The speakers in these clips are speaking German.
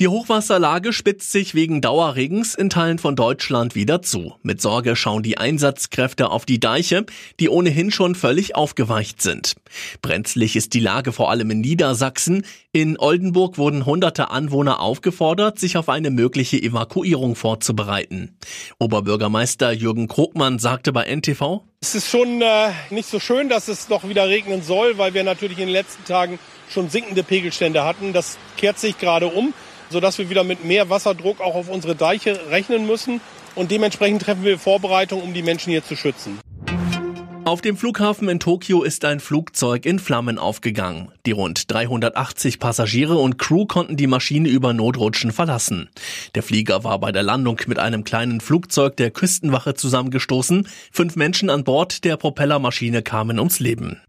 Die Hochwasserlage spitzt sich wegen Dauerregens in Teilen von Deutschland wieder zu. Mit Sorge schauen die Einsatzkräfte auf die Deiche, die ohnehin schon völlig aufgeweicht sind. Brenzlig ist die Lage vor allem in Niedersachsen. In Oldenburg wurden hunderte Anwohner aufgefordert, sich auf eine mögliche Evakuierung vorzubereiten. Oberbürgermeister Jürgen Krogmann sagte bei NTV, es ist schon äh, nicht so schön, dass es noch wieder regnen soll, weil wir natürlich in den letzten Tagen schon sinkende Pegelstände hatten. Das kehrt sich gerade um sodass wir wieder mit mehr Wasserdruck auch auf unsere Deiche rechnen müssen. Und dementsprechend treffen wir Vorbereitungen, um die Menschen hier zu schützen. Auf dem Flughafen in Tokio ist ein Flugzeug in Flammen aufgegangen. Die rund 380 Passagiere und Crew konnten die Maschine über Notrutschen verlassen. Der Flieger war bei der Landung mit einem kleinen Flugzeug der Küstenwache zusammengestoßen. Fünf Menschen an Bord der Propellermaschine kamen ums Leben.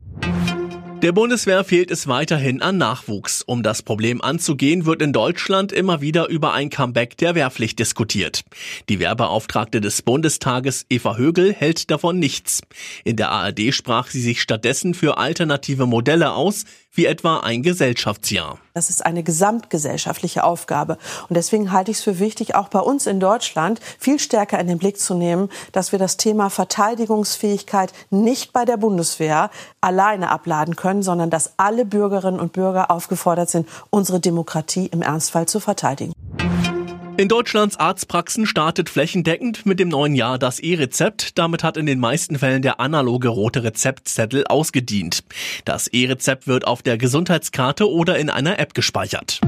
Der Bundeswehr fehlt es weiterhin an Nachwuchs. Um das Problem anzugehen, wird in Deutschland immer wieder über ein Comeback der Wehrpflicht diskutiert. Die Wehrbeauftragte des Bundestages Eva Högel hält davon nichts. In der ARD sprach sie sich stattdessen für alternative Modelle aus, wie etwa ein Gesellschaftsjahr. Das ist eine gesamtgesellschaftliche Aufgabe. Und deswegen halte ich es für wichtig, auch bei uns in Deutschland viel stärker in den Blick zu nehmen, dass wir das Thema Verteidigungsfähigkeit nicht bei der Bundeswehr alleine abladen können, sondern dass alle Bürgerinnen und Bürger aufgefordert sind, unsere Demokratie im Ernstfall zu verteidigen. In Deutschlands Arztpraxen startet flächendeckend mit dem neuen Jahr das E-Rezept. Damit hat in den meisten Fällen der analoge rote Rezeptzettel ausgedient. Das E-Rezept wird auf der Gesundheitskarte oder in einer App gespeichert.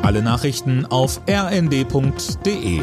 Alle Nachrichten auf rnd.de